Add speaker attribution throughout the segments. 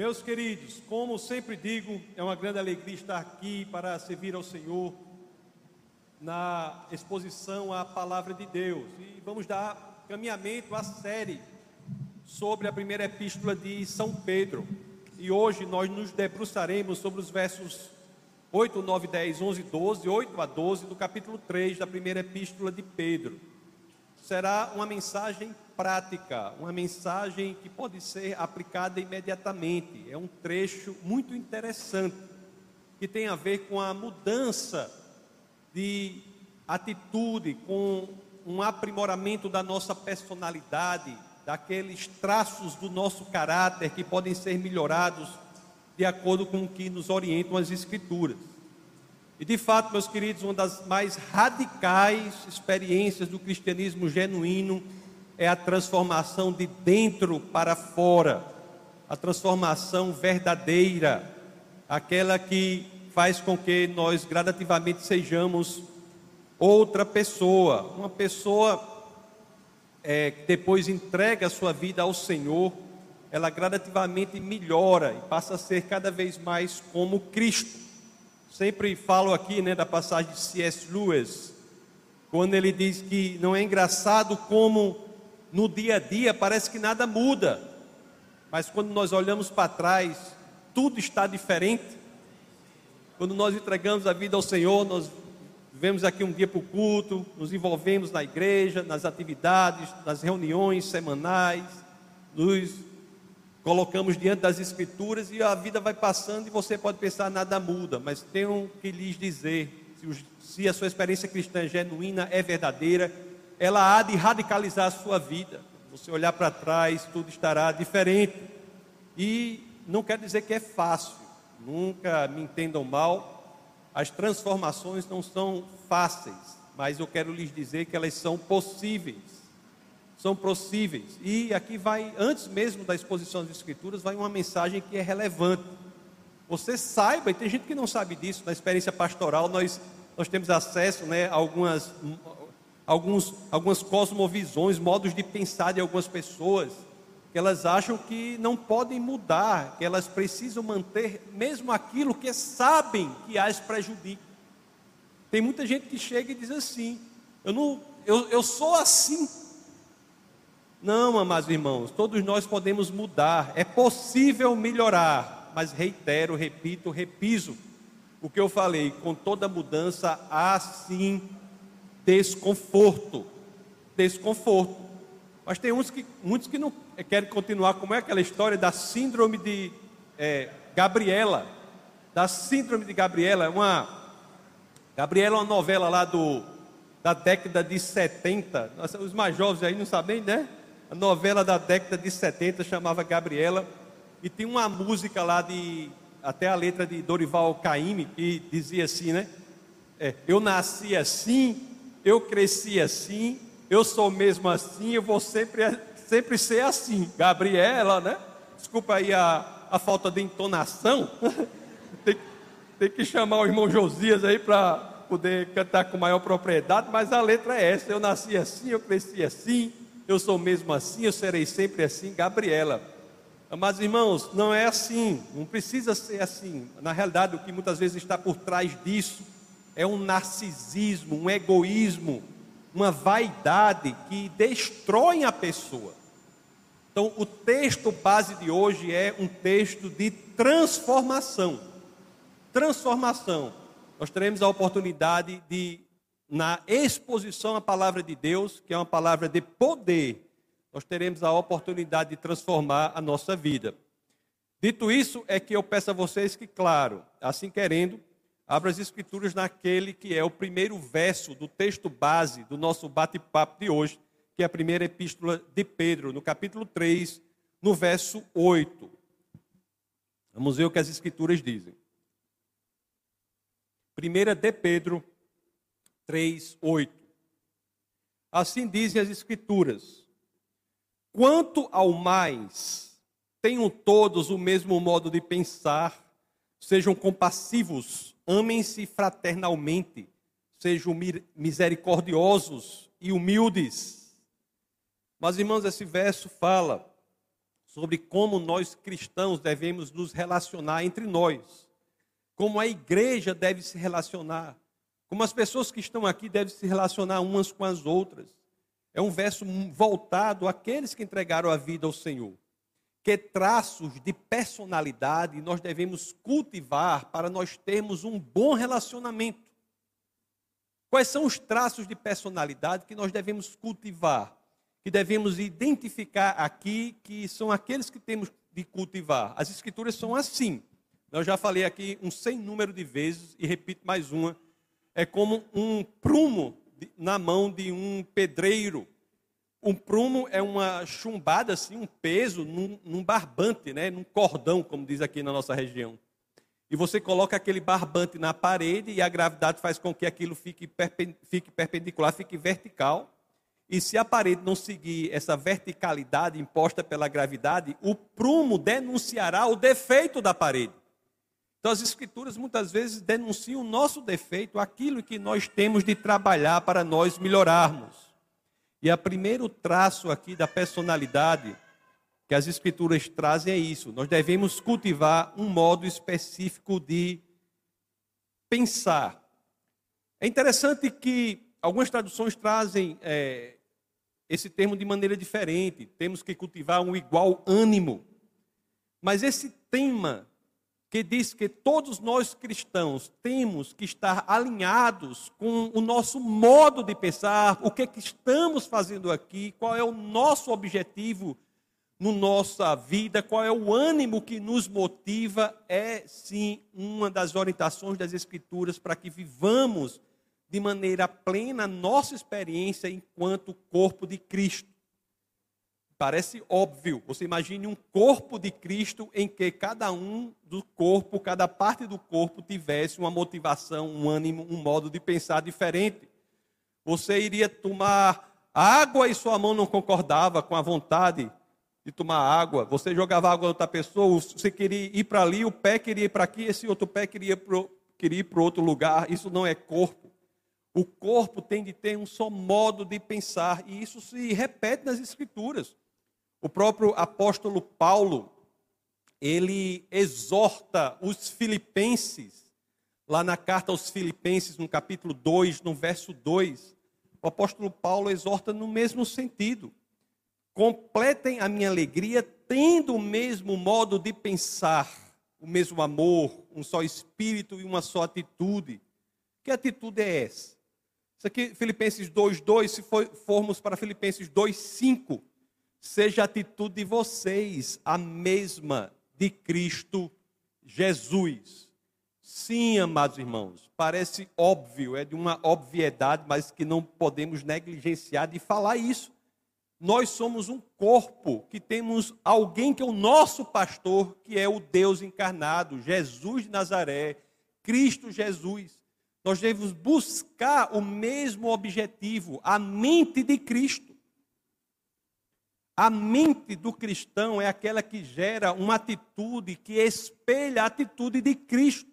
Speaker 1: Meus queridos, como sempre digo, é uma grande alegria estar aqui para servir ao Senhor na exposição à palavra de Deus. E vamos dar caminhamento à série sobre a primeira epístola de São Pedro. E hoje nós nos debruçaremos sobre os versos 8, 9, 10, 11, 12, 8 a 12 do capítulo 3 da primeira epístola de Pedro. Será uma mensagem prática, uma mensagem que pode ser aplicada imediatamente. É um trecho muito interessante que tem a ver com a mudança de atitude, com um aprimoramento da nossa personalidade, daqueles traços do nosso caráter que podem ser melhorados de acordo com o que nos orientam as Escrituras. E de fato, meus queridos, uma das mais radicais experiências do cristianismo genuíno é a transformação de dentro para fora, a transformação verdadeira, aquela que faz com que nós gradativamente sejamos outra pessoa, uma pessoa é, que depois entrega a sua vida ao Senhor, ela gradativamente melhora e passa a ser cada vez mais como Cristo. Sempre falo aqui né, da passagem de C.S. Lewis, quando ele diz que não é engraçado como no dia a dia parece que nada muda, mas quando nós olhamos para trás, tudo está diferente. Quando nós entregamos a vida ao Senhor, nós vemos aqui um dia para o culto, nos envolvemos na igreja, nas atividades, nas reuniões semanais, nos colocamos diante das Escrituras e a vida vai passando e você pode pensar nada muda, mas tenho que lhes dizer, se a sua experiência cristã é genuína, é verdadeira, ela há de radicalizar a sua vida. Você olhar para trás, tudo estará diferente. E não quer dizer que é fácil, nunca me entendam mal, as transformações não são fáceis, mas eu quero lhes dizer que elas são possíveis. São possíveis. E aqui vai, antes mesmo da exposição das Escrituras, vai uma mensagem que é relevante. Você saiba, e tem gente que não sabe disso, na experiência pastoral, nós, nós temos acesso né, a algumas alguns, algumas cosmovisões, modos de pensar de algumas pessoas, que elas acham que não podem mudar, que elas precisam manter mesmo aquilo que sabem que as prejudica. Tem muita gente que chega e diz assim: eu, não, eu, eu sou assim. Não, amados irmãos, todos nós podemos mudar, é possível melhorar, mas reitero, repito, repiso o que eu falei: com toda mudança há sim desconforto. Desconforto. Mas tem uns que, muitos que não querem continuar, como é aquela história da síndrome de é, Gabriela. Da síndrome de Gabriela, uma. Gabriela é uma novela lá do, da década de 70. Os mais jovens aí não sabem, né? A novela da década de 70 chamava Gabriela. E tinha uma música lá de. Até a letra de Dorival Caymmi, que dizia assim, né? É, eu nasci assim, eu cresci assim, eu sou mesmo assim, eu vou sempre, sempre ser assim. Gabriela, né? Desculpa aí a, a falta de entonação. tem, tem que chamar o irmão Josias aí para poder cantar com maior propriedade, mas a letra é essa: eu nasci assim, eu cresci assim, eu sou mesmo assim, eu serei sempre assim. Gabriela. Mas irmãos, não é assim, não precisa ser assim. Na realidade, o que muitas vezes está por trás disso é um narcisismo, um egoísmo, uma vaidade que destrói a pessoa. Então, o texto base de hoje é um texto de transformação. Transformação. Nós teremos a oportunidade de, na exposição à palavra de Deus, que é uma palavra de poder, nós teremos a oportunidade de transformar a nossa vida. Dito isso, é que eu peço a vocês que, claro, assim querendo, Abra as Escrituras naquele que é o primeiro verso do texto base do nosso bate-papo de hoje, que é a primeira epístola de Pedro, no capítulo 3, no verso 8. Vamos ver o que as Escrituras dizem. Primeira de Pedro 3, 8. Assim dizem as Escrituras: Quanto ao mais, tenham todos o mesmo modo de pensar, sejam compassivos amem-se fraternalmente, sejam misericordiosos e humildes. Mas, irmãos, esse verso fala sobre como nós cristãos devemos nos relacionar entre nós, como a igreja deve se relacionar, como as pessoas que estão aqui devem se relacionar umas com as outras. É um verso voltado àqueles que entregaram a vida ao Senhor. Que traços de personalidade nós devemos cultivar para nós termos um bom relacionamento? Quais são os traços de personalidade que nós devemos cultivar? Que devemos identificar aqui, que são aqueles que temos de cultivar. As escrituras são assim. Eu já falei aqui um sem número de vezes e repito mais uma. É como um prumo na mão de um pedreiro. Um prumo é uma chumbada, assim, um peso num, num, barbante, né? num cordão, como diz aqui na nossa região. E você coloca aquele barbante na parede e a gravidade faz com que aquilo fique, fique perpendicular, fique vertical. E se a parede não seguir essa verticalidade imposta pela gravidade, o prumo denunciará o defeito da parede. Então, as Escrituras muitas vezes denunciam o nosso defeito, aquilo que nós temos de trabalhar para nós melhorarmos. E o primeiro traço aqui da personalidade que as Escrituras trazem é isso: nós devemos cultivar um modo específico de pensar. É interessante que algumas traduções trazem é, esse termo de maneira diferente. Temos que cultivar um igual ânimo. Mas esse tema que diz que todos nós cristãos temos que estar alinhados com o nosso modo de pensar, o que, é que estamos fazendo aqui, qual é o nosso objetivo no nossa vida, qual é o ânimo que nos motiva, é sim uma das orientações das Escrituras para que vivamos de maneira plena nossa experiência enquanto corpo de Cristo. Parece óbvio. Você imagine um corpo de Cristo em que cada um do corpo, cada parte do corpo tivesse uma motivação, um ânimo, um modo de pensar diferente. Você iria tomar água e sua mão não concordava com a vontade de tomar água. Você jogava água em outra pessoa, você queria ir para ali, o pé queria ir para aqui, esse outro pé queria, pro, queria ir para outro lugar. Isso não é corpo. O corpo tem de ter um só modo de pensar, e isso se repete nas Escrituras. O próprio apóstolo Paulo, ele exorta os filipenses, lá na carta aos filipenses, no capítulo 2, no verso 2, o apóstolo Paulo exorta no mesmo sentido. Completem a minha alegria tendo o mesmo modo de pensar, o mesmo amor, um só espírito e uma só atitude. Que atitude é essa? Isso aqui, Filipenses 2,2, se formos para Filipenses 2,5, seja a atitude de vocês a mesma de Cristo Jesus. Sim, amados irmãos, parece óbvio, é de uma obviedade, mas que não podemos negligenciar de falar isso. Nós somos um corpo que temos alguém que é o nosso pastor, que é o Deus encarnado, Jesus de Nazaré, Cristo Jesus. Nós devemos buscar o mesmo objetivo, a mente de Cristo. A mente do cristão é aquela que gera uma atitude que espelha a atitude de Cristo.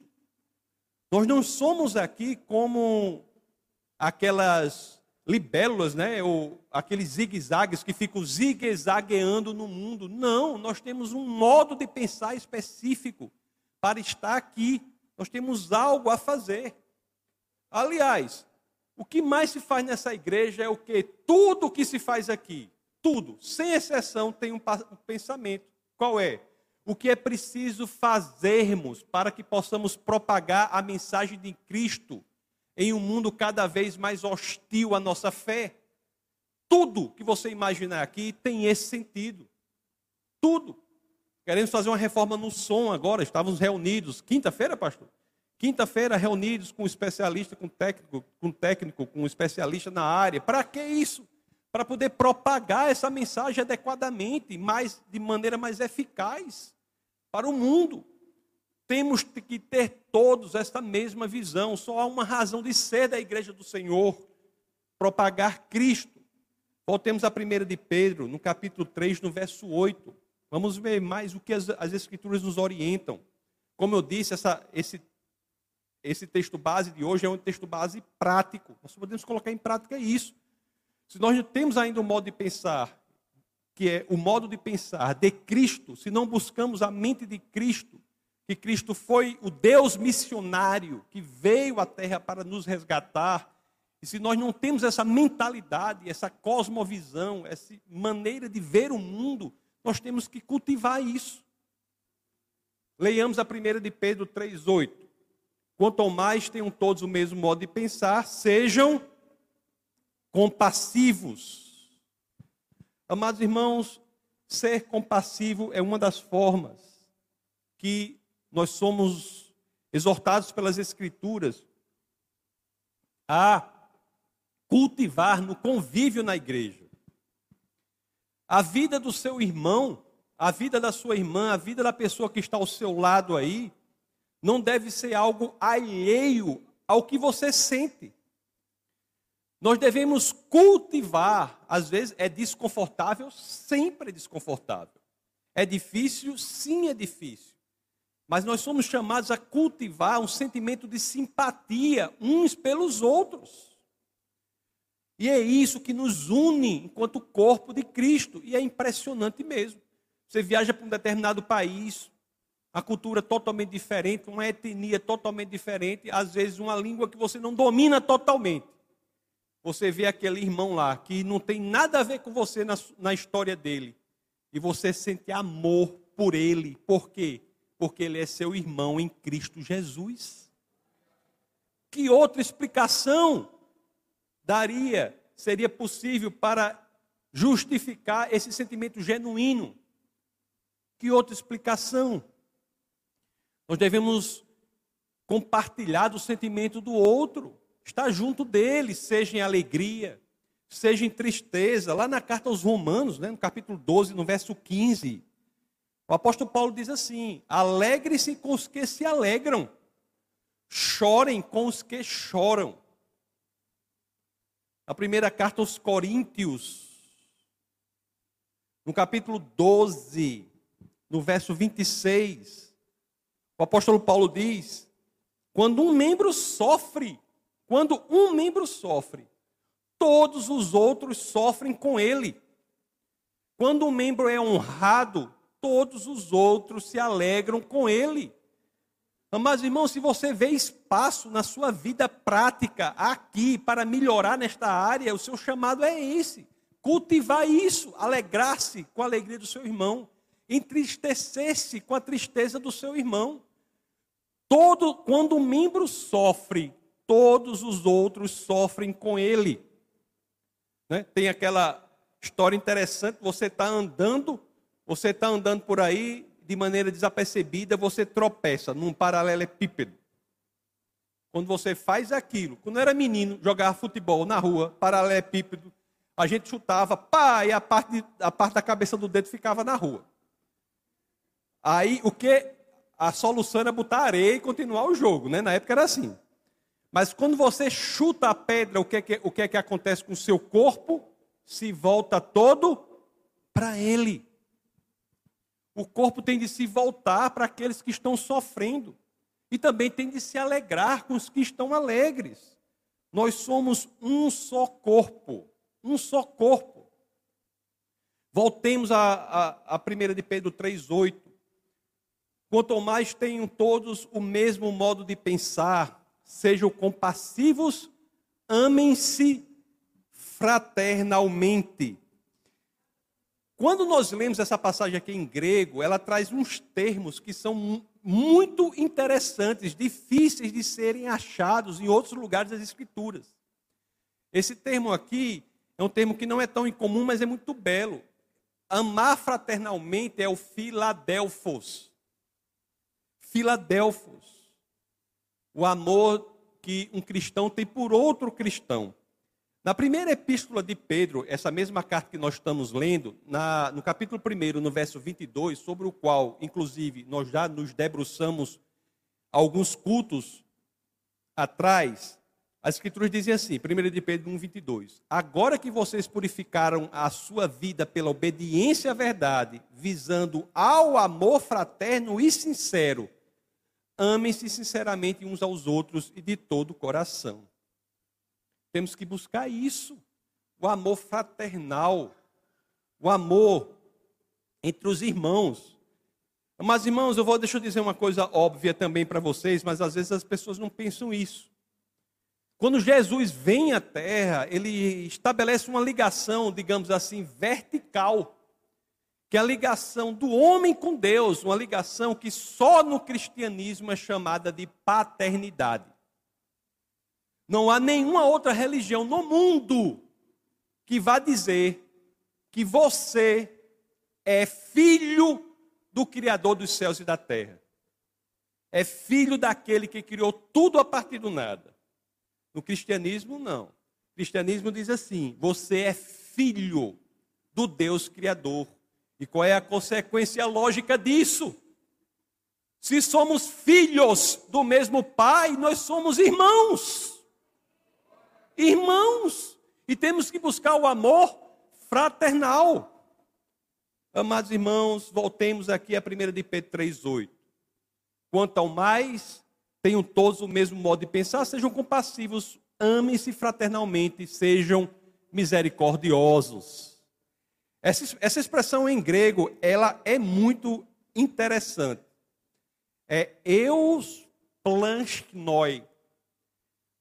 Speaker 1: Nós não somos aqui como aquelas libélulas, né? Ou aqueles zigue-zagues que ficam zigue-zagueando no mundo. Não, nós temos um modo de pensar específico para estar aqui. Nós temos algo a fazer. Aliás, o que mais se faz nessa igreja é o que? Tudo o que se faz aqui tudo, sem exceção, tem um pensamento. Qual é? O que é preciso fazermos para que possamos propagar a mensagem de Cristo em um mundo cada vez mais hostil à nossa fé? Tudo que você imaginar aqui tem esse sentido. Tudo. Queremos fazer uma reforma no som agora, estávamos reunidos. Quinta-feira, pastor? Quinta-feira, reunidos com um especialista, com técnico, com técnico, com um especialista na área. Para que isso? Para poder propagar essa mensagem adequadamente, mais, de maneira mais eficaz para o mundo. Temos que ter todos essa mesma visão. Só há uma razão de ser da igreja do Senhor: propagar Cristo. Voltemos à primeira de Pedro, no capítulo 3, no verso 8. Vamos ver mais o que as, as Escrituras nos orientam. Como eu disse, essa, esse, esse texto base de hoje é um texto base prático. Nós podemos colocar em prática isso. Se nós temos ainda um modo de pensar que é o modo de pensar de Cristo, se não buscamos a mente de Cristo, que Cristo foi o Deus missionário que veio à terra para nos resgatar, e se nós não temos essa mentalidade, essa cosmovisão, essa maneira de ver o mundo, nós temos que cultivar isso. Leiamos a primeira de Pedro 3,8. Quanto mais tenham todos o mesmo modo de pensar, sejam compassivos. Amados irmãos, ser compassivo é uma das formas que nós somos exortados pelas Escrituras a cultivar no convívio na igreja. A vida do seu irmão, a vida da sua irmã, a vida da pessoa que está ao seu lado aí, não deve ser algo alheio ao que você sente. Nós devemos cultivar, às vezes é desconfortável, sempre é desconfortável. É difícil, sim é difícil. Mas nós somos chamados a cultivar um sentimento de simpatia uns pelos outros. E é isso que nos une enquanto corpo de Cristo. E é impressionante mesmo. Você viaja para um determinado país, a cultura totalmente diferente, uma etnia totalmente diferente, às vezes uma língua que você não domina totalmente. Você vê aquele irmão lá que não tem nada a ver com você na, na história dele. E você sente amor por ele. Por quê? Porque ele é seu irmão em Cristo Jesus. Que outra explicação daria, seria possível para justificar esse sentimento genuíno? Que outra explicação? Nós devemos compartilhar do sentimento do outro, estar junto dele, seja em alegria, seja em tristeza. Lá na carta aos Romanos, né, no capítulo 12, no verso 15, o apóstolo Paulo diz assim: alegre-se com os que se alegram, chorem com os que choram. A primeira carta aos Coríntios, no capítulo 12, no verso 26, o apóstolo Paulo diz: quando um membro sofre, quando um membro sofre, todos os outros sofrem com ele. Quando um membro é honrado, todos os outros se alegram com ele. Mas, irmão, se você vê espaço na sua vida prática aqui para melhorar nesta área, o seu chamado é esse: cultivar isso, alegrar-se com a alegria do seu irmão, entristecer-se com a tristeza do seu irmão. Todo, quando um membro sofre, todos os outros sofrem com ele. Né? Tem aquela história interessante: você está andando, você está andando por aí, de maneira desapercebida, você tropeça num paralelepípedo. Quando você faz aquilo, quando era menino, jogava futebol na rua, paralelepípedo, a gente chutava, pá, e a parte, a parte da cabeça do dedo ficava na rua. Aí o que? A solução era botar areia e continuar o jogo, né? Na época era assim. Mas quando você chuta a pedra, o que é que, o que, é que acontece com o seu corpo? Se volta todo para ele. O corpo tem de se voltar para aqueles que estão sofrendo. E também tem de se alegrar com os que estão alegres. Nós somos um só corpo. Um só corpo. Voltemos a, a, a 1 de Pedro 3,8. Quanto mais tenham todos o mesmo modo de pensar, sejam compassivos, amem-se fraternalmente. Quando nós lemos essa passagem aqui em grego, ela traz uns termos que são muito interessantes, difíceis de serem achados em outros lugares das Escrituras. Esse termo aqui é um termo que não é tão incomum, mas é muito belo. Amar fraternalmente é o Filadelfos. Filadelfos. O amor que um cristão tem por outro cristão. Na primeira epístola de Pedro, essa mesma carta que nós estamos lendo, na, no capítulo 1, no verso 22, sobre o qual, inclusive, nós já nos debruçamos alguns cultos atrás, as escrituras dizem assim, 1 de Pedro 1, 22, Agora que vocês purificaram a sua vida pela obediência à verdade, visando ao amor fraterno e sincero, amem-se sinceramente uns aos outros e de todo o coração temos que buscar isso, o amor fraternal. o amor entre os irmãos. Mas, irmãos, eu vou, deixa eu dizer uma coisa óbvia também para vocês, mas às vezes as pessoas não pensam isso. Quando Jesus vem à terra, ele estabelece uma ligação, digamos assim, vertical, que é a ligação do homem com Deus, uma ligação que só no cristianismo é chamada de paternidade. Não há nenhuma outra religião no mundo que vá dizer que você é filho do Criador dos céus e da terra. É filho daquele que criou tudo a partir do nada. No cristianismo, não. O cristianismo diz assim: você é filho do Deus Criador. E qual é a consequência lógica disso? Se somos filhos do mesmo Pai, nós somos irmãos. Irmãos. E temos que buscar o amor fraternal. Amados irmãos, voltemos aqui a 1 de Pedro 3,8. Quanto ao mais, tenham todos o mesmo modo de pensar, sejam compassivos, amem-se fraternalmente, sejam misericordiosos. Essa, essa expressão em grego, ela é muito interessante. É eus planchnoi.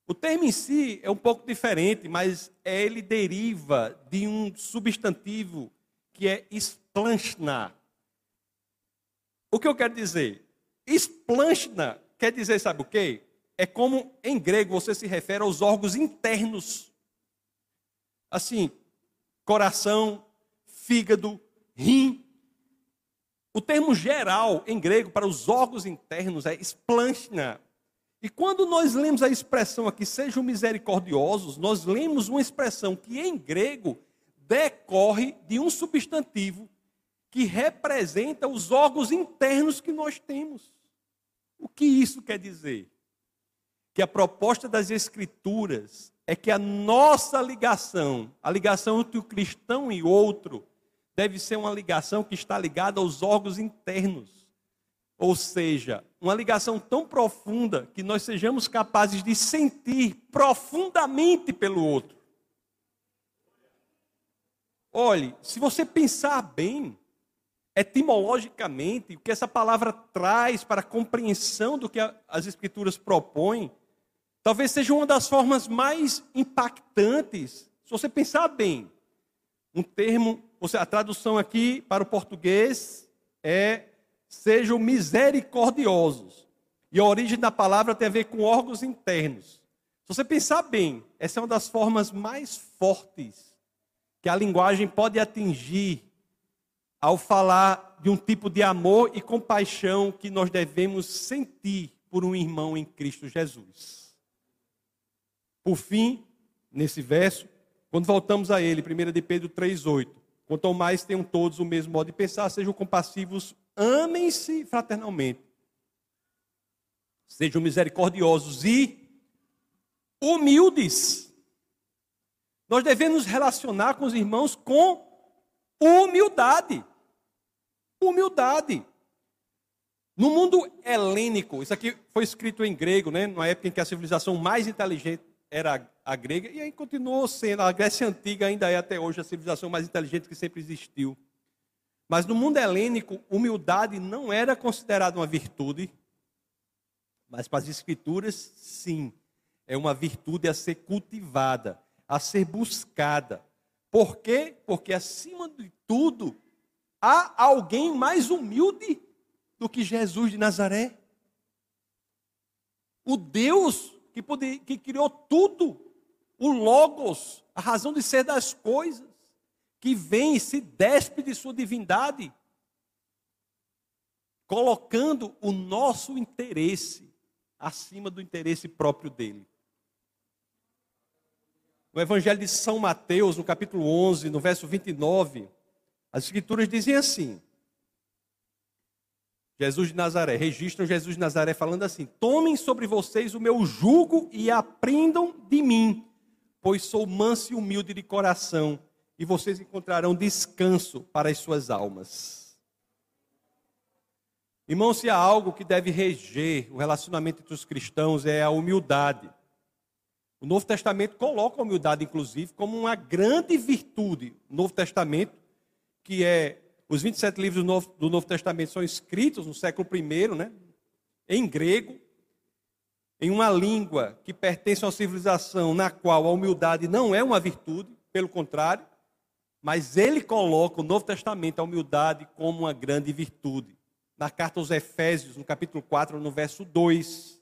Speaker 1: O termo em si é um pouco diferente, mas ele deriva de um substantivo que é esplanchnar. O que eu quero dizer? Esplanchna quer dizer, sabe o quê? É como em grego você se refere aos órgãos internos. Assim, coração, fígado, rim. O termo geral em grego para os órgãos internos é esplanchna. E quando nós lemos a expressão aqui, sejam misericordiosos, nós lemos uma expressão que em grego decorre de um substantivo que representa os órgãos internos que nós temos. O que isso quer dizer? Que a proposta das Escrituras é que a nossa ligação, a ligação entre o cristão e outro, deve ser uma ligação que está ligada aos órgãos internos. Ou seja, uma ligação tão profunda que nós sejamos capazes de sentir profundamente pelo outro. Olhe, se você pensar bem, etimologicamente, o que essa palavra traz para a compreensão do que as Escrituras propõem, talvez seja uma das formas mais impactantes, se você pensar bem. Um termo, a tradução aqui para o português é sejam misericordiosos. E a origem da palavra tem a ver com órgãos internos. Se você pensar bem, essa é uma das formas mais fortes que a linguagem pode atingir ao falar de um tipo de amor e compaixão que nós devemos sentir por um irmão em Cristo Jesus. Por fim, nesse verso, quando voltamos a ele, 1 de Pedro 3,8. Quanto mais tenham todos o mesmo modo de pensar, sejam compassivos, amem-se fraternalmente, sejam misericordiosos e humildes nós devemos nos relacionar com os irmãos com humildade. Humildade. No mundo helênico, isso aqui foi escrito em grego, né? Na época em que a civilização mais inteligente era a grega, e aí continuou sendo, a Grécia Antiga ainda é até hoje a civilização mais inteligente que sempre existiu. Mas no mundo helênico, humildade não era considerada uma virtude, mas para as escrituras, sim, é uma virtude a ser cultivada a ser buscada. Por quê? Porque acima de tudo, há alguém mais humilde do que Jesus de Nazaré. O Deus que, que criou tudo, o Logos, a razão de ser das coisas, que vem e se despe de sua divindade, colocando o nosso interesse acima do interesse próprio dele. No Evangelho de São Mateus, no capítulo 11, no verso 29, as Escrituras dizem assim: Jesus de Nazaré, registram Jesus de Nazaré falando assim: Tomem sobre vocês o meu jugo e aprendam de mim, pois sou manso e humilde de coração, e vocês encontrarão descanso para as suas almas. Irmão, se há algo que deve reger o relacionamento entre os cristãos é a humildade. O Novo Testamento coloca a humildade, inclusive, como uma grande virtude. O Novo Testamento, que é os 27 livros do Novo, do Novo Testamento são escritos no século I, né? Em grego, em uma língua que pertence a uma civilização na qual a humildade não é uma virtude, pelo contrário, mas ele coloca o Novo Testamento, a humildade, como uma grande virtude. Na carta aos Efésios, no capítulo 4, no verso 2,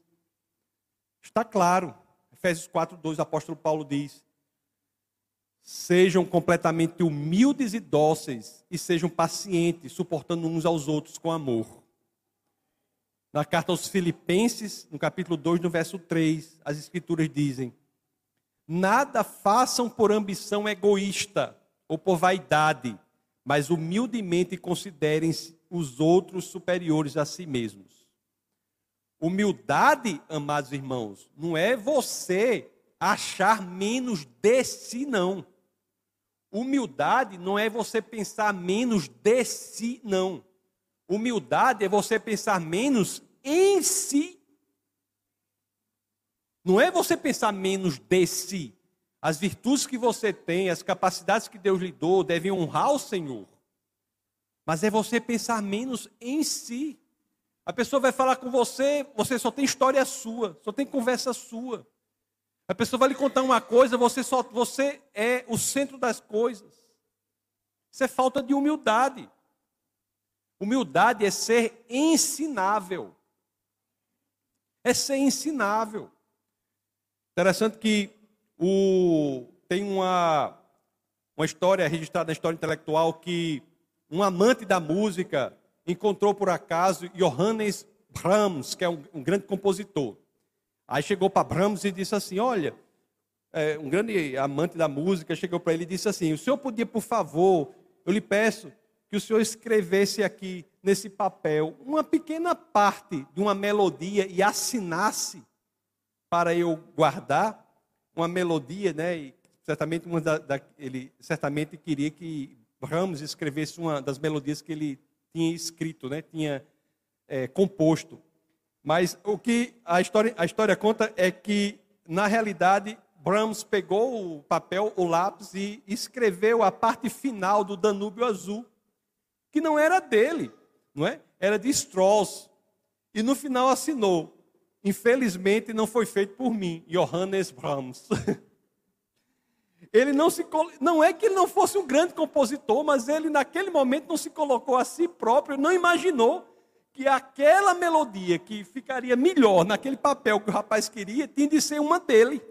Speaker 1: está claro. Efésios 4, 2, o apóstolo Paulo diz: Sejam completamente humildes e dóceis, e sejam pacientes, suportando uns aos outros com amor. Na carta aos Filipenses, no capítulo 2, no verso 3, as Escrituras dizem: Nada façam por ambição egoísta ou por vaidade, mas humildemente considerem os outros superiores a si mesmos. Humildade, amados irmãos, não é você achar menos de si, não. Humildade não é você pensar menos de si, não. Humildade é você pensar menos em si. Não é você pensar menos de si. As virtudes que você tem, as capacidades que Deus lhe deu, devem honrar o Senhor. Mas é você pensar menos em si. A pessoa vai falar com você, você só tem história sua, só tem conversa sua. A pessoa vai lhe contar uma coisa, você só você é o centro das coisas. Isso é falta de humildade. Humildade é ser ensinável. É ser ensinável. Interessante que o, tem uma, uma história registrada na história intelectual que um amante da música encontrou por acaso Johannes Brahms, que é um, um grande compositor. Aí chegou para Brahms e disse assim: Olha, é, um grande amante da música chegou para ele e disse assim: O senhor podia, por favor, eu lhe peço que o senhor escrevesse aqui nesse papel uma pequena parte de uma melodia e assinasse para eu guardar uma melodia, né? E certamente uma da, da, ele certamente queria que Brahms escrevesse uma das melodias que ele tinha escrito, né? Tinha é, composto. Mas o que a história, a história conta é que na realidade Brahms pegou o papel, o lápis e escreveu a parte final do Danúbio Azul que não era dele, não é? Era de Strauss. E no final assinou. Infelizmente não foi feito por mim, Johannes Brahms. Ele não se não é que ele não fosse um grande compositor, mas ele naquele momento não se colocou a si próprio, não imaginou que aquela melodia que ficaria melhor naquele papel que o rapaz queria tinha de ser uma dele.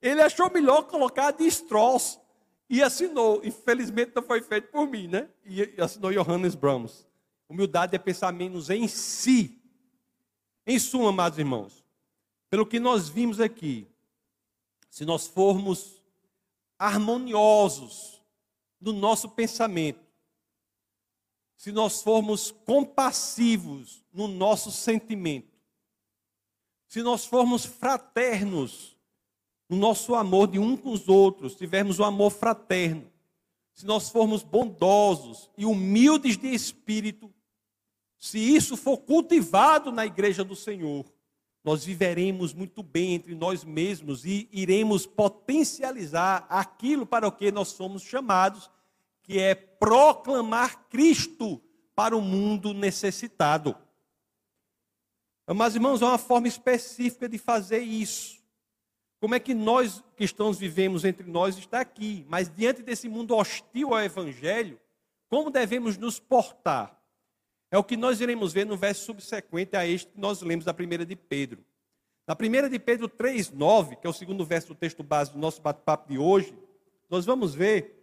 Speaker 1: Ele achou melhor colocar de Strauss, e assinou. Infelizmente não foi feito por mim, né? E assinou Johannes Brahms. Humildade é pensar menos em si. Em suma, amados irmãos, pelo que nós vimos aqui, se nós formos harmoniosos no nosso pensamento, se nós formos compassivos no nosso sentimento, se nós formos fraternos no nosso amor de um com os outros, tivermos o um amor fraterno, se nós formos bondosos e humildes de espírito, se isso for cultivado na igreja do Senhor, nós viveremos muito bem entre nós mesmos e iremos potencializar aquilo para o que nós somos chamados, que é proclamar Cristo para o mundo necessitado. Mas, irmãos, há uma forma específica de fazer isso. Como é que nós cristãos vivemos entre nós está aqui, mas diante desse mundo hostil ao evangelho, como devemos nos portar? É o que nós iremos ver no verso subsequente a este que nós lemos da primeira de Pedro. Na primeira de Pedro 3:9, que é o segundo verso do texto base do nosso bate-papo de hoje, nós vamos ver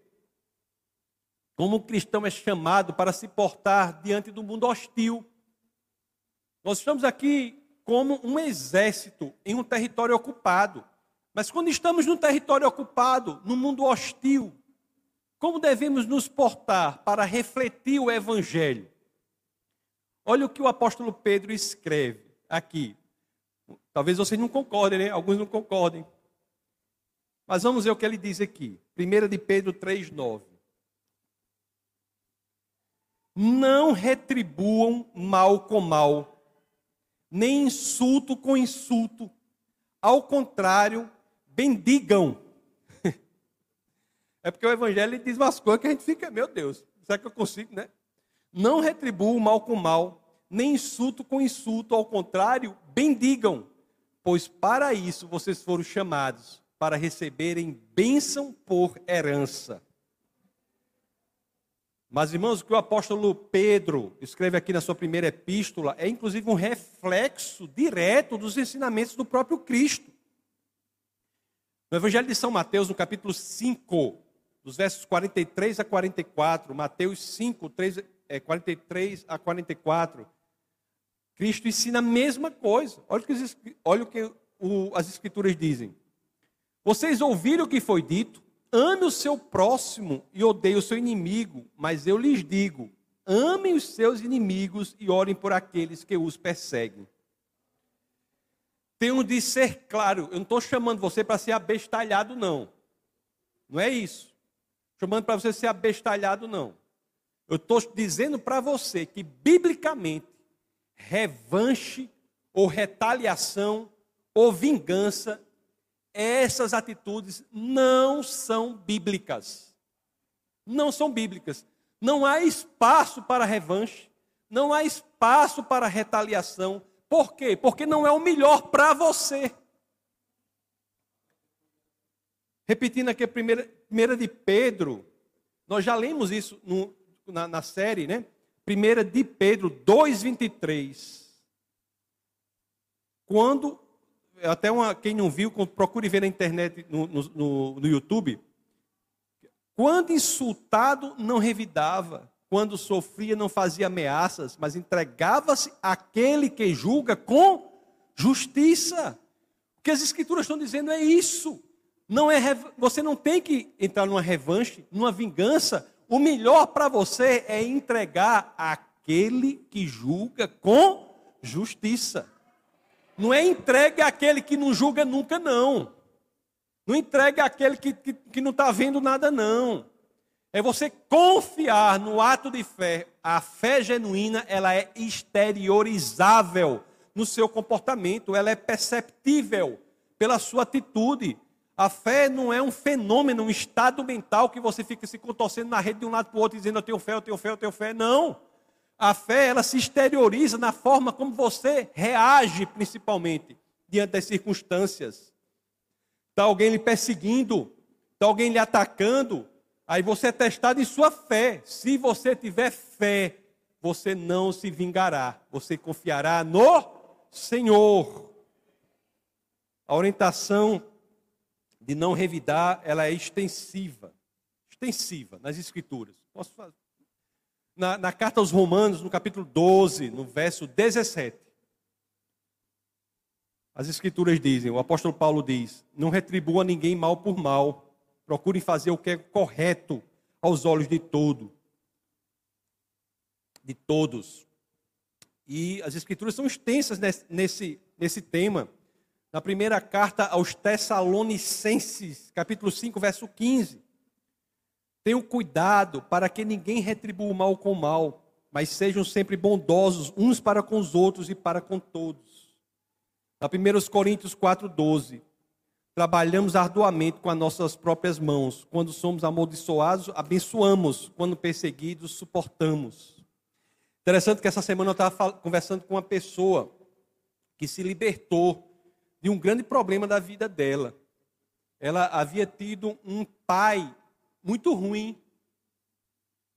Speaker 1: como o cristão é chamado para se portar diante do mundo hostil. Nós estamos aqui como um exército em um território ocupado. Mas quando estamos no território ocupado, no mundo hostil, como devemos nos portar para refletir o Evangelho? Olha o que o apóstolo Pedro escreve aqui. Talvez vocês não concordem, né? Alguns não concordem. Mas vamos ver o que ele diz aqui. 1 de Pedro 3,9. Não retribuam mal com mal, nem insulto com insulto. Ao contrário, bendigam. É porque o evangelho diz umas coisas que a gente fica, meu Deus, Será que eu consigo, né? Não retribuo o mal com mal, nem insulto com insulto, ao contrário, bendigam, pois para isso vocês foram chamados, para receberem bênção por herança. Mas, irmãos, o que o apóstolo Pedro escreve aqui na sua primeira epístola é inclusive um reflexo direto dos ensinamentos do próprio Cristo. No Evangelho de São Mateus, no capítulo 5, dos versos 43 a 44, Mateus 5, 3, é, 43 a 44, Cristo ensina a mesma coisa. Olha o que, olha o que o, as Escrituras dizem. Vocês ouviram o que foi dito? Ame o seu próximo e odeie o seu inimigo, mas eu lhes digo: amem os seus inimigos e orem por aqueles que os perseguem. Tenho de ser claro, eu não estou chamando você para ser abestalhado, não. Não é isso. Chamando para você ser abestalhado, não. Eu estou dizendo para você que, biblicamente, revanche ou retaliação ou vingança essas atitudes não são bíblicas. Não são bíblicas. Não há espaço para revanche, não há espaço para retaliação. Por quê? Porque não é o melhor para você. Repetindo aqui a primeira, primeira de Pedro, nós já lemos isso no, na, na série, né? Primeira de Pedro 2,23. Quando até uma, quem não viu, procure ver na internet, no, no, no YouTube. Quando insultado, não revidava. Quando sofria, não fazia ameaças, mas entregava-se àquele que julga com justiça. O que as escrituras estão dizendo é isso. Não é, você não tem que entrar numa revanche, numa vingança. O melhor para você é entregar àquele que julga com justiça. Não é entregue àquele que não julga nunca, não. Não entregue àquele que, que, que não está vendo nada, não. É você confiar no ato de fé. A fé genuína, ela é exteriorizável no seu comportamento, ela é perceptível pela sua atitude. A fé não é um fenômeno, um estado mental que você fica se contorcendo na rede de um lado para o outro, dizendo eu tenho fé, eu tenho fé, eu tenho fé. Não. A fé, ela se exterioriza na forma como você reage, principalmente, diante das circunstâncias. Está alguém lhe perseguindo, está alguém lhe atacando, aí você é testado em sua fé. Se você tiver fé, você não se vingará, você confiará no Senhor. A orientação de não revidar, ela é extensiva, extensiva nas escrituras. Posso? Na, na carta aos Romanos, no capítulo 12, no verso 17. As Escrituras dizem, o apóstolo Paulo diz: Não retribua ninguém mal por mal, procurem fazer o que é correto aos olhos de todo, de todos. E as Escrituras são extensas nesse, nesse, nesse tema. Na primeira carta aos Tessalonicenses, capítulo 5, verso 15. Tenham cuidado para que ninguém retribua o mal com o mal, mas sejam sempre bondosos uns para com os outros e para com todos. Na 1 Coríntios 4,12. Trabalhamos arduamente com as nossas próprias mãos. Quando somos amaldiçoados, abençoamos. Quando perseguidos, suportamos. Interessante que essa semana eu estava conversando com uma pessoa que se libertou de um grande problema da vida dela. Ela havia tido um pai muito ruim.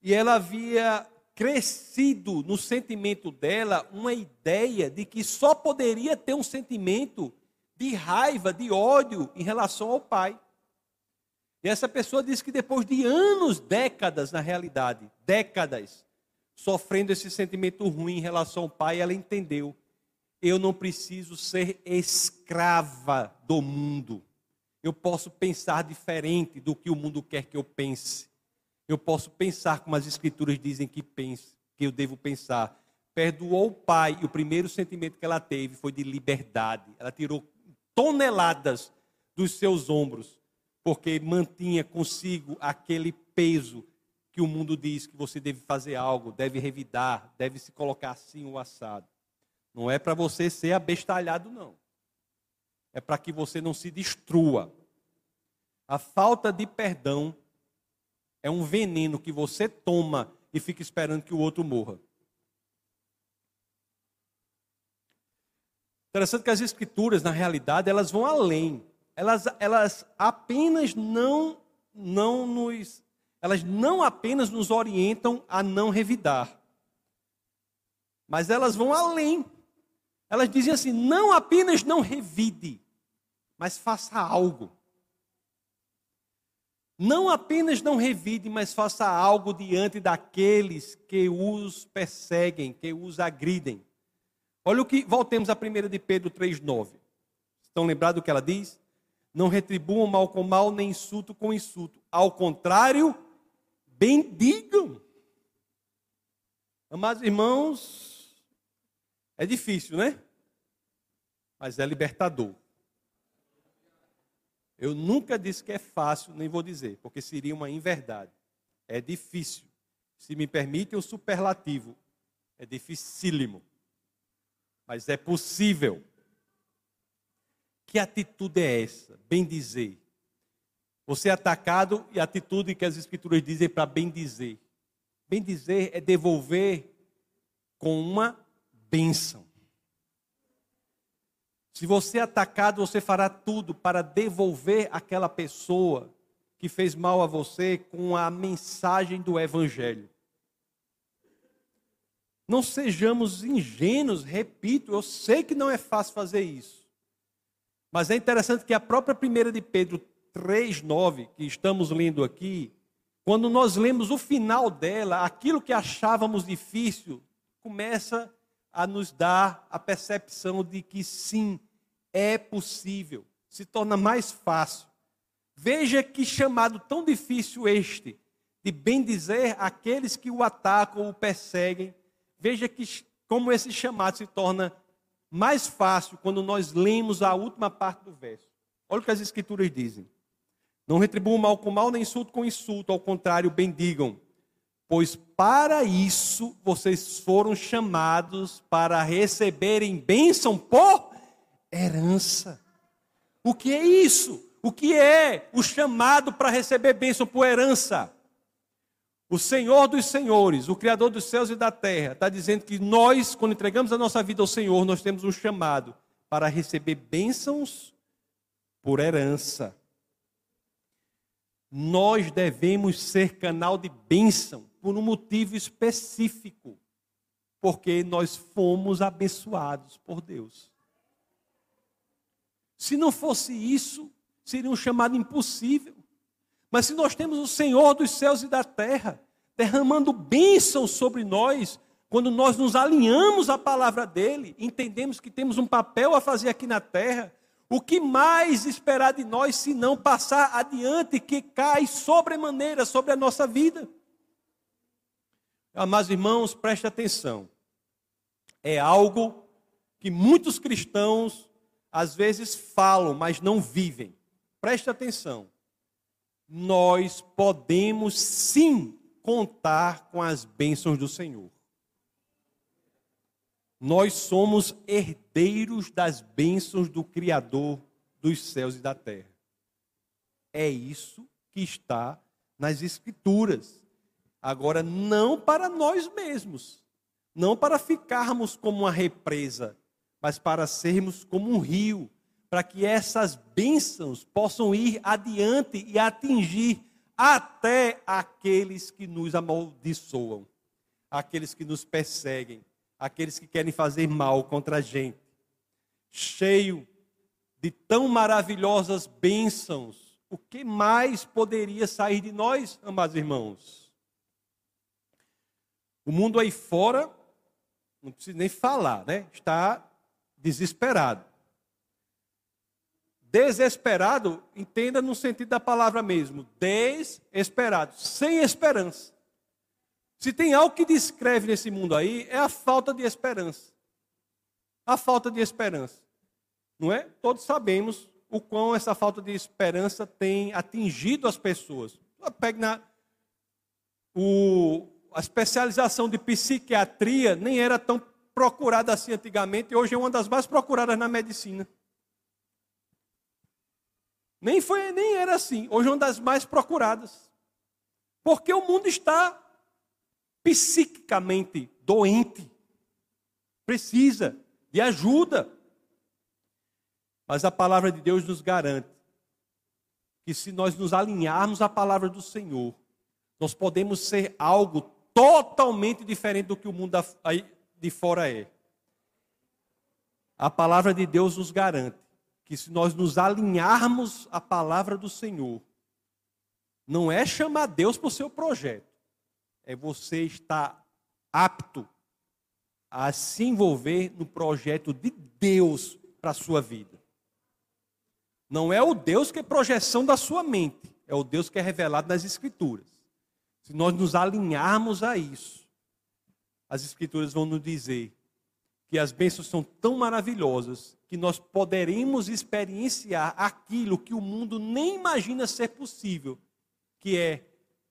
Speaker 1: E ela havia crescido no sentimento dela uma ideia de que só poderia ter um sentimento de raiva, de ódio em relação ao pai. E essa pessoa disse que depois de anos, décadas na realidade, décadas, sofrendo esse sentimento ruim em relação ao pai, ela entendeu: eu não preciso ser escrava do mundo eu posso pensar diferente do que o mundo quer que eu pense. Eu posso pensar como as escrituras dizem que pense, que eu devo pensar. Perdoou o pai e o primeiro sentimento que ela teve foi de liberdade. Ela tirou toneladas dos seus ombros, porque mantinha consigo aquele peso que o mundo diz que você deve fazer algo, deve revidar, deve se colocar assim o assado. Não é para você ser abestalhado, não é para que você não se destrua. A falta de perdão é um veneno que você toma e fica esperando que o outro morra. Interessante que as escrituras, na realidade, elas vão além. Elas, elas apenas não, não nos, elas não apenas nos orientam a não revidar, mas elas vão além. Elas dizem assim: não apenas não revide, mas faça algo. Não apenas não revide, mas faça algo diante daqueles que os perseguem, que os agridem. Olha o que, voltemos à primeira de Pedro 3,9. Estão lembrados do que ela diz? Não retribuam mal com mal, nem insulto com insulto. Ao contrário, bendigam. Amados irmãos, é difícil, né? Mas é libertador. Eu nunca disse que é fácil, nem vou dizer, porque seria uma inverdade. É difícil. Se me permitem o superlativo, é dificílimo mas é possível. Que atitude é essa? Bem dizer. Você é atacado e a atitude que as escrituras dizem para bem dizer. Bem dizer é devolver com uma bênção. Se você é atacado, você fará tudo para devolver aquela pessoa que fez mal a você com a mensagem do Evangelho. Não sejamos ingênuos, repito, eu sei que não é fácil fazer isso. Mas é interessante que a própria primeira de Pedro 3:9, que estamos lendo aqui, quando nós lemos o final dela, aquilo que achávamos difícil começa a nos dar a percepção de que sim, é possível, se torna mais fácil. Veja que chamado tão difícil este, de bem dizer aqueles que o atacam ou o perseguem, Veja que como esse chamado se torna mais fácil quando nós lemos a última parte do verso. Olha o que as escrituras dizem. Não retribuam mal com mal, nem insulto com insulto, ao contrário, bendigam. Pois para isso vocês foram chamados para receberem bênção por herança. O que é isso? O que é o chamado para receber bênção por herança? O Senhor dos Senhores, o Criador dos céus e da terra, está dizendo que nós, quando entregamos a nossa vida ao Senhor, nós temos um chamado para receber bênçãos por herança. Nós devemos ser canal de bênção por um motivo específico, porque nós fomos abençoados por Deus. Se não fosse isso, seria um chamado impossível. Mas se nós temos o Senhor dos céus e da terra derramando bênção sobre nós, quando nós nos alinhamos à palavra dele, entendemos que temos um papel a fazer aqui na terra, o que mais esperar de nós se não passar adiante que cai sobremaneira sobre a nossa vida? Amados irmãos, preste atenção. É algo que muitos cristãos às vezes falam, mas não vivem. Preste atenção nós podemos sim contar com as bênçãos do Senhor. Nós somos herdeiros das bênçãos do Criador dos céus e da terra. É isso que está nas Escrituras. Agora, não para nós mesmos, não para ficarmos como uma represa, mas para sermos como um rio para que essas bênçãos possam ir adiante e atingir até aqueles que nos amaldiçoam, aqueles que nos perseguem, aqueles que querem fazer mal contra a gente. Cheio de tão maravilhosas bênçãos, o que mais poderia sair de nós, amados irmãos? O mundo aí fora, não preciso nem falar, né? Está desesperado. Desesperado, entenda no sentido da palavra mesmo. Desesperado, sem esperança. Se tem algo que descreve nesse mundo aí, é a falta de esperança. A falta de esperança. Não é? Todos sabemos o quão essa falta de esperança tem atingido as pessoas. Pegue na. O, a especialização de psiquiatria nem era tão procurada assim antigamente, e hoje é uma das mais procuradas na medicina. Nem foi, nem era assim. Hoje é uma das mais procuradas. Porque o mundo está psiquicamente doente, precisa de ajuda. Mas a palavra de Deus nos garante que se nós nos alinharmos à palavra do Senhor, nós podemos ser algo totalmente diferente do que o mundo de fora é. A palavra de Deus nos garante que se nós nos alinharmos à palavra do Senhor, não é chamar Deus para o seu projeto, é você estar apto a se envolver no projeto de Deus para a sua vida. Não é o Deus que é projeção da sua mente, é o Deus que é revelado nas Escrituras. Se nós nos alinharmos a isso, as Escrituras vão nos dizer que as bênçãos são tão maravilhosas que nós poderemos experienciar aquilo que o mundo nem imagina ser possível, que é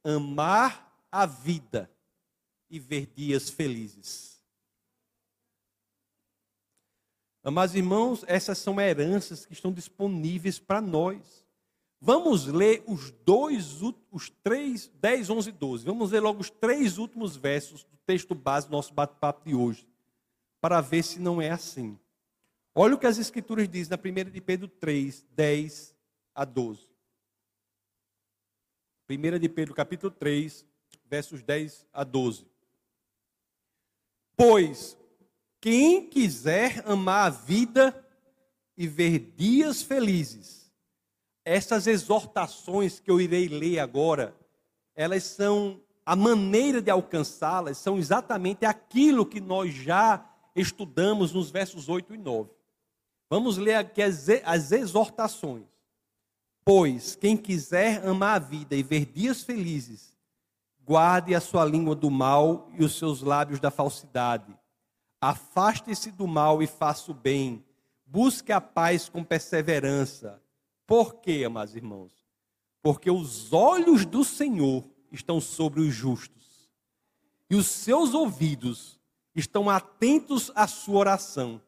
Speaker 1: amar a vida e ver dias felizes. Amados irmãos, essas são heranças que estão disponíveis para nós. Vamos ler os dois, os três, 10, 11 e 12. Vamos ler logo os três últimos versos do texto base do nosso bate-papo de hoje, para ver se não é assim. Olha o que as Escrituras dizem na 1 de Pedro 3, 10 a 12. 1 de Pedro, capítulo 3, versos 10 a 12. Pois quem quiser amar a vida e ver dias felizes, essas exortações que eu irei ler agora, elas são a maneira de alcançá-las, são exatamente aquilo que nós já estudamos nos versos 8 e 9. Vamos ler aqui as, as exortações. Pois quem quiser amar a vida e ver dias felizes, guarde a sua língua do mal e os seus lábios da falsidade Afaste-se do mal e faça o bem. Busque a paz com perseverança. Por quê, amados irmãos? Porque os olhos do Senhor estão sobre os justos, e os seus ouvidos estão atentos à sua oração.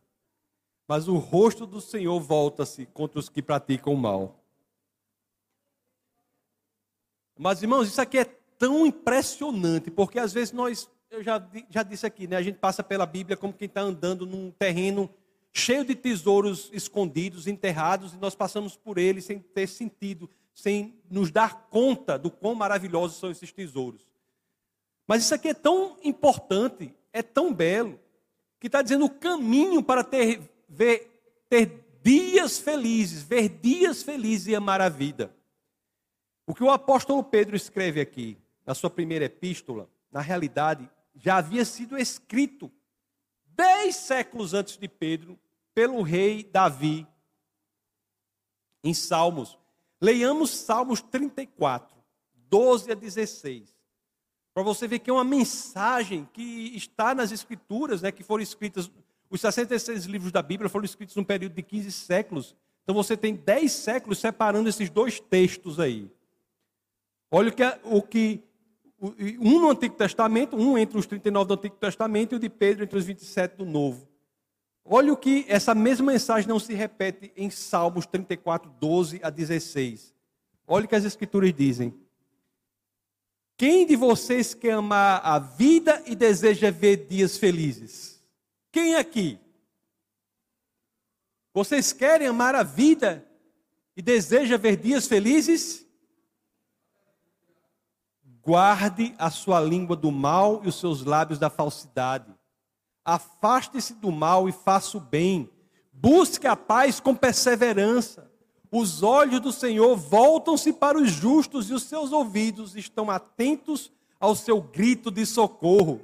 Speaker 1: Mas o rosto do Senhor volta-se contra os que praticam o mal. Mas, irmãos, isso aqui é tão impressionante, porque às vezes nós eu já, já disse aqui, né? A gente passa pela Bíblia como quem está andando num terreno cheio de tesouros escondidos, enterrados, e nós passamos por ele sem ter sentido, sem nos dar conta do quão maravilhosos são esses tesouros. Mas isso aqui é tão importante, é tão belo, que está dizendo o caminho para ter, ver, ter dias felizes, ver dias felizes e amar a vida. O que o apóstolo Pedro escreve aqui, na sua primeira epístola, na realidade, já havia sido escrito dez séculos antes de Pedro pelo rei Davi em Salmos. Leiamos Salmos 34, 12 a 16. Para você ver que é uma mensagem que está nas escrituras, né, que foram escritas, os 66 livros da Bíblia foram escritos num período de 15 séculos. Então você tem 10 séculos separando esses dois textos aí. Olha o que, o que um no Antigo Testamento, um entre os 39 do Antigo Testamento e o de Pedro entre os 27 do Novo. Olha o que essa mesma mensagem não se repete em Salmos 34, 12 a 16. Olha o que as Escrituras dizem. Quem de vocês quer amar a vida e deseja ver dias felizes? Quem aqui? Vocês querem amar a vida e deseja ver dias felizes? Guarde a sua língua do mal e os seus lábios da falsidade. Afaste-se do mal e faça o bem. Busque a paz com perseverança. Os olhos do Senhor voltam-se para os justos e os seus ouvidos estão atentos ao seu grito de socorro.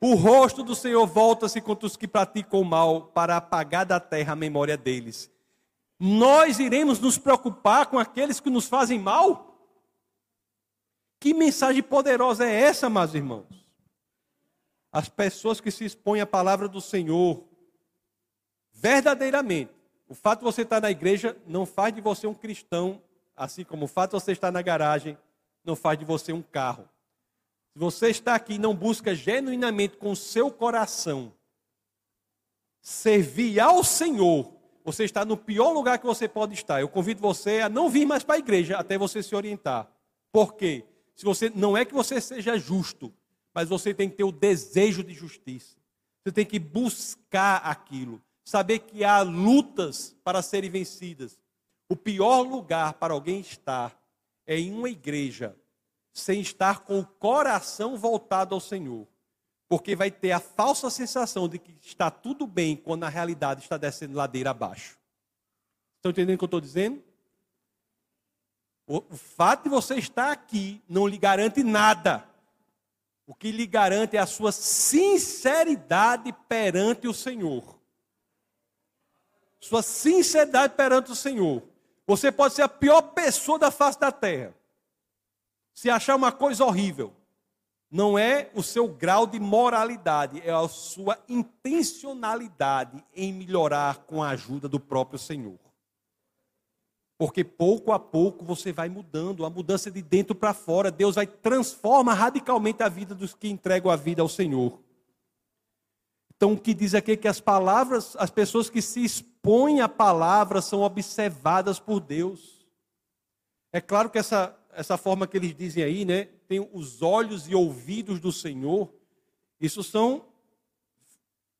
Speaker 1: O rosto do Senhor volta-se contra os que praticam o mal para apagar da terra a memória deles. Nós iremos nos preocupar com aqueles que nos fazem mal? Que mensagem poderosa é essa, meus irmãos? As pessoas que se expõem à palavra do Senhor, verdadeiramente, o fato de você estar na igreja não faz de você um cristão, assim como o fato de você estar na garagem não faz de você um carro. Se você está aqui e não busca genuinamente com o seu coração servir ao Senhor, você está no pior lugar que você pode estar. Eu convido você a não vir mais para a igreja até você se orientar. Por quê? Se você não é que você seja justo, mas você tem que ter o desejo de justiça. Você tem que buscar aquilo, saber que há lutas para serem vencidas. O pior lugar para alguém estar é em uma igreja sem estar com o coração voltado ao Senhor. Porque vai ter a falsa sensação de que está tudo bem quando na realidade está descendo ladeira abaixo. Estão entendendo o que eu estou dizendo? O, fato de você estar aqui não lhe garante nada. O que lhe garante é a sua sinceridade perante o Senhor. Sua sinceridade perante o Senhor. Você pode ser a pior pessoa da face da terra. Se achar uma coisa horrível, não é o seu grau de moralidade, é a sua intencionalidade em melhorar com a ajuda do próprio Senhor. Porque pouco a pouco você vai mudando, a mudança de dentro para fora. Deus vai transformar radicalmente a vida dos que entregam a vida ao Senhor. Então, o que diz aqui é que as palavras, as pessoas que se expõem à palavra são observadas por Deus. É claro que essa, essa forma que eles dizem aí, né? Tem os olhos e ouvidos do Senhor. Isso são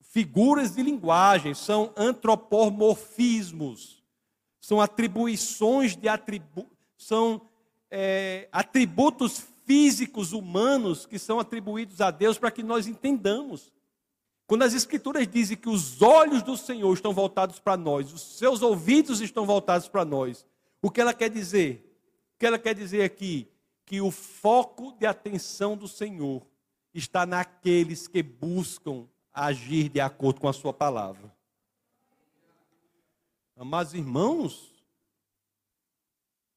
Speaker 1: figuras de linguagem, são antropomorfismos, são atribuições de atribu são é, atributos físicos humanos que são atribuídos a Deus para que nós entendamos. Quando as Escrituras dizem que os olhos do Senhor estão voltados para nós, os seus ouvidos estão voltados para nós, o que ela quer dizer? O que ela quer dizer aqui? Que o foco de atenção do Senhor está naqueles que buscam agir de acordo com a Sua palavra. Amados irmãos,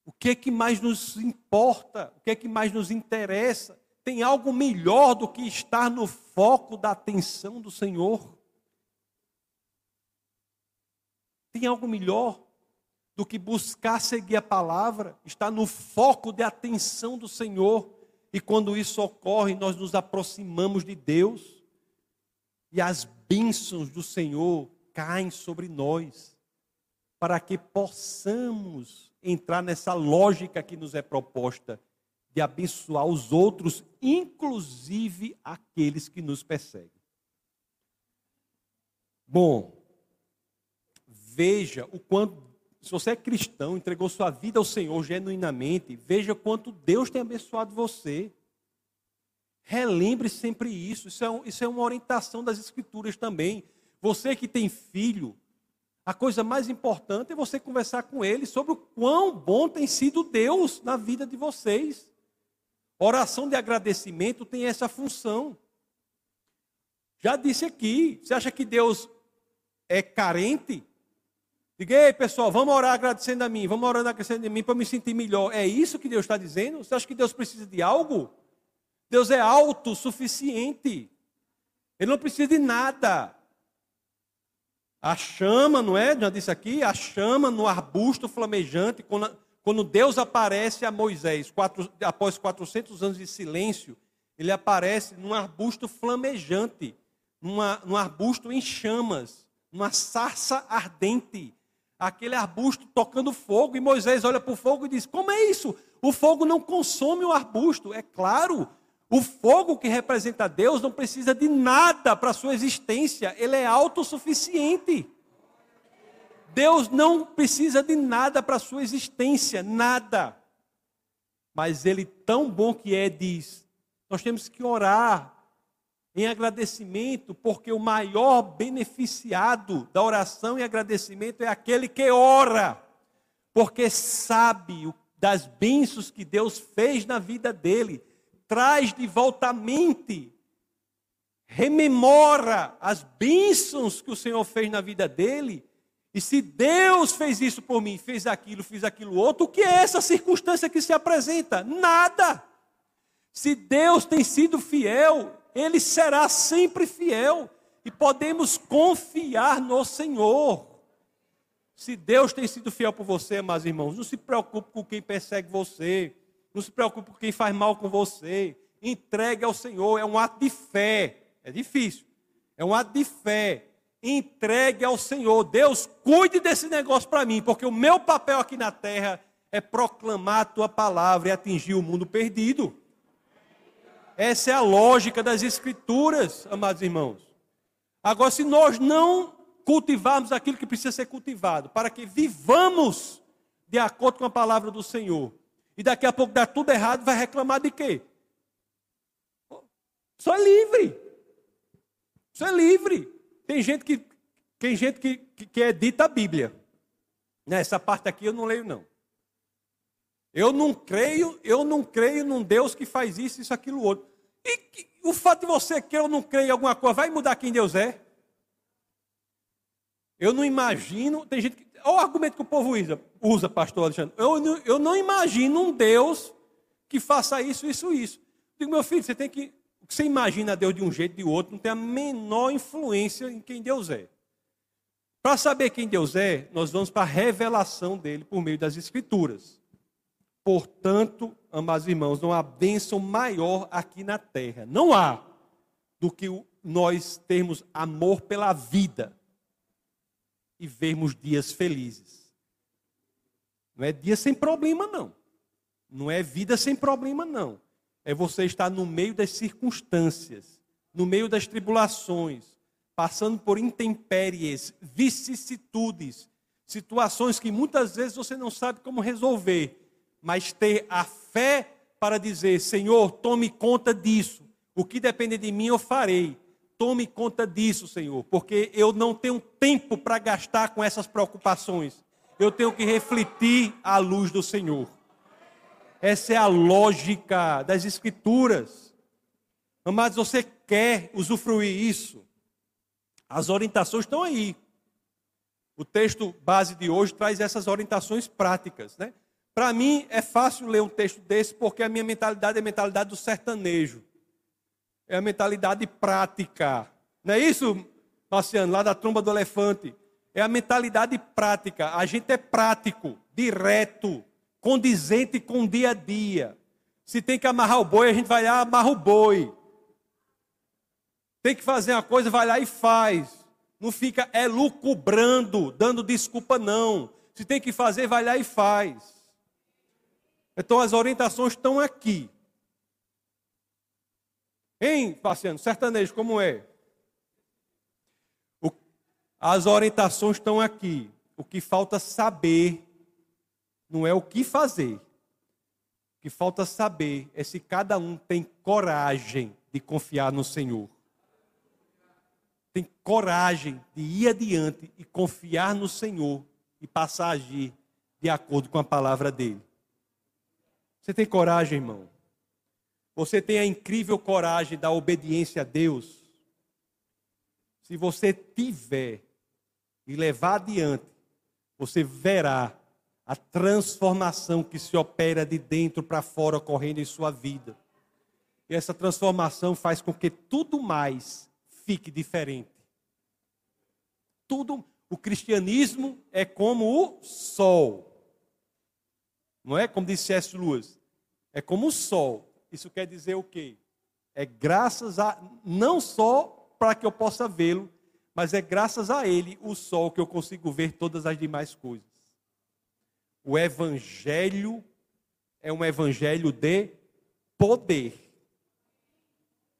Speaker 1: o que é que mais nos importa? O que é que mais nos interessa? Tem algo melhor do que estar no foco da atenção do Senhor? Tem algo melhor do que buscar seguir a palavra? Estar no foco de atenção do Senhor. E quando isso ocorre, nós nos aproximamos de Deus. E as bênçãos do Senhor caem sobre nós, para que possamos entrar nessa lógica que nos é proposta de abençoar os outros, inclusive aqueles que nos perseguem. Bom, veja o quanto, se você é cristão, entregou sua vida ao Senhor genuinamente, veja quanto Deus tem abençoado você. Relembre sempre isso, isso é, um, isso é uma orientação das Escrituras também. Você que tem filho, a coisa mais importante é você conversar com ele sobre o quão bom tem sido Deus na vida de vocês. Oração de agradecimento tem essa função. Já disse aqui, você acha que Deus é carente? Diga, ei pessoal, vamos orar agradecendo a mim, vamos orar agradecendo a mim para me sentir melhor. É isso que Deus está dizendo? Você acha que Deus precisa de algo? Deus é autossuficiente. Ele não precisa de nada. A chama, não é? Já disse aqui, a chama no arbusto flamejante, quando quando Deus aparece a Moisés, quatro, após 400 anos de silêncio, ele aparece num arbusto flamejante, numa, num arbusto em chamas, numa sarça ardente. Aquele arbusto tocando fogo, e Moisés olha para o fogo e diz: Como é isso? O fogo não consome o arbusto. É claro, o fogo que representa Deus não precisa de nada para sua existência, ele é autossuficiente. Deus não precisa de nada para sua existência, nada. Mas Ele, tão bom que é, diz: nós temos que orar em agradecimento, porque o maior beneficiado da oração e agradecimento é aquele que ora, porque sabe das bênçãos que Deus fez na vida dele, traz de volta à mente, rememora as bênçãos que o Senhor fez na vida dele e se Deus fez isso por mim, fez aquilo, fez aquilo outro, o que é essa circunstância que se apresenta? Nada. Se Deus tem sido fiel, Ele será sempre fiel. E podemos confiar no Senhor. Se Deus tem sido fiel por você, meus irmãos, não se preocupe com quem persegue você. Não se preocupe com quem faz mal com você. Entregue ao Senhor. É um ato de fé. É difícil. É um ato de fé entregue ao Senhor. Deus, cuide desse negócio para mim, porque o meu papel aqui na terra é proclamar a tua palavra e atingir o mundo perdido. Essa é a lógica das Escrituras, amados irmãos. Agora, se nós não cultivarmos aquilo que precisa ser cultivado, para que vivamos de acordo com a palavra do Senhor, e daqui a pouco dá tudo errado, vai reclamar de quê? Só é livre. Só é livre. Tem gente que, tem gente que, que, que edita a Bíblia. Nessa parte aqui eu não leio, não. Eu não creio, eu não creio num Deus que faz isso, isso, aquilo, outro. E que, o fato de você crer ou não crer em alguma coisa vai mudar quem Deus é? Eu não imagino, tem gente que, olha o argumento que o povo usa, usa pastor Alexandre. Eu, eu não imagino um Deus que faça isso, isso, isso. Digo, meu filho, você tem que, você imagina Deus de um jeito, de outro, não tem a menor influência em quem Deus é. Para saber quem Deus é, nós vamos para a revelação dele por meio das Escrituras. Portanto, amados irmãos, não há bênção maior aqui na terra. Não há do que nós termos amor pela vida e vermos dias felizes. Não é dia sem problema, não. Não é vida sem problema, não. É você estar no meio das circunstâncias, no meio das tribulações, passando por intempéries, vicissitudes, situações que muitas vezes você não sabe como resolver mas ter a fé para dizer: Senhor, tome conta disso. O que depende de mim eu farei. Tome conta disso, Senhor, porque eu não tenho tempo para gastar com essas preocupações. Eu tenho que refletir à luz do Senhor. Essa é a lógica das Escrituras. Amados, você quer usufruir isso? As orientações estão aí. O texto base de hoje traz essas orientações práticas, né? Para mim é fácil ler um texto desse porque a minha mentalidade é a mentalidade do sertanejo. É a mentalidade prática. Não é isso, Marciano, lá da tromba do elefante? É a mentalidade prática. A gente é prático, direto, condizente com o dia a dia. Se tem que amarrar o boi, a gente vai lá, amarra o boi. Tem que fazer uma coisa, vai lá e faz. Não fica é lucubrando, dando desculpa, não. Se tem que fazer, vai lá e faz. Então as orientações estão aqui. Hein, Faciano? Sertanejo, como é? As orientações estão aqui. O que falta saber não é o que fazer. O que falta saber é se cada um tem coragem de confiar no Senhor. Tem coragem de ir adiante e confiar no Senhor e passar a agir de acordo com a palavra dele. Você tem coragem, irmão? Você tem a incrível coragem da obediência a Deus? Se você tiver e levar adiante, você verá a transformação que se opera de dentro para fora ocorrendo em sua vida. E essa transformação faz com que tudo mais fique diferente. Tudo, o cristianismo é como o sol. Não é como disse C.S. Lewis. É como o sol. Isso quer dizer o quê? É graças a não só para que eu possa vê-lo, mas é graças a ele o sol que eu consigo ver todas as demais coisas. O evangelho é um evangelho de poder.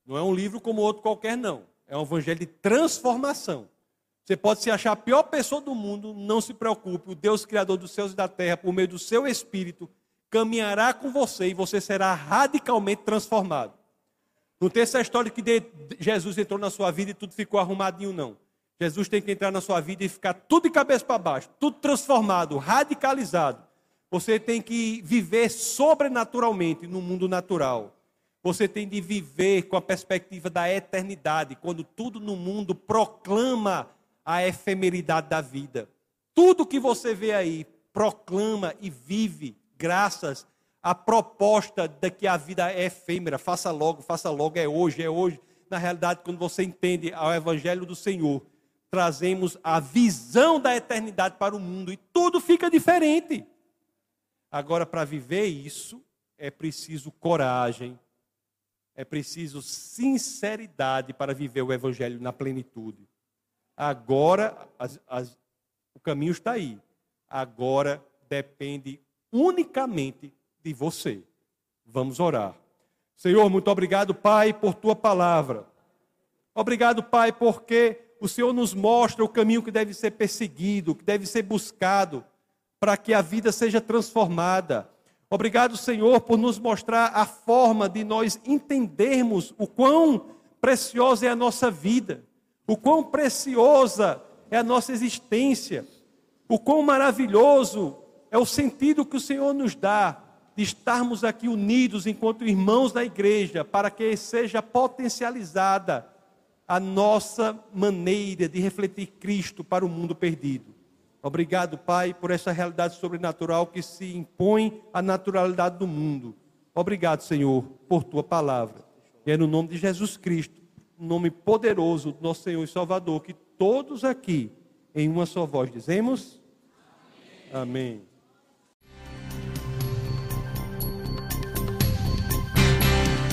Speaker 1: Não é um livro como outro qualquer não. É um evangelho de transformação. Você pode se achar a pior pessoa do mundo, não se preocupe. O Deus Criador dos céus e da terra, por meio do seu Espírito, caminhará com você e você será radicalmente transformado. Não tem essa história que Jesus entrou na sua vida e tudo ficou arrumadinho, não. Jesus tem que entrar na sua vida e ficar tudo de cabeça para baixo, tudo transformado, radicalizado. Você tem que viver sobrenaturalmente no mundo natural. Você tem de viver com a perspectiva da eternidade, quando tudo no mundo proclama a efemeridade da vida. Tudo que você vê aí proclama e vive graças à proposta de que a vida é efêmera. Faça logo, faça logo, é hoje, é hoje. Na realidade, quando você entende ao Evangelho do Senhor, trazemos a visão da eternidade para o mundo e tudo fica diferente. Agora, para viver isso, é preciso coragem, é preciso sinceridade para viver o Evangelho na plenitude. Agora, as, as, o caminho está aí. Agora depende unicamente de você. Vamos orar. Senhor, muito obrigado, Pai, por tua palavra. Obrigado, Pai, porque o Senhor nos mostra o caminho que deve ser perseguido, que deve ser buscado, para que a vida seja transformada. Obrigado, Senhor, por nos mostrar a forma de nós entendermos o quão preciosa é a nossa vida, o quão preciosa é a nossa existência, o quão maravilhoso é o sentido que o Senhor nos dá de estarmos aqui unidos enquanto irmãos da igreja, para que seja potencializada a nossa maneira de refletir Cristo para o mundo perdido. Obrigado, Pai, por essa realidade sobrenatural que se impõe à naturalidade do mundo. Obrigado, Senhor, por tua palavra. E é no nome de Jesus Cristo, no nome poderoso do nosso Senhor e Salvador, que todos aqui, em uma só voz, dizemos: Amém. Amém.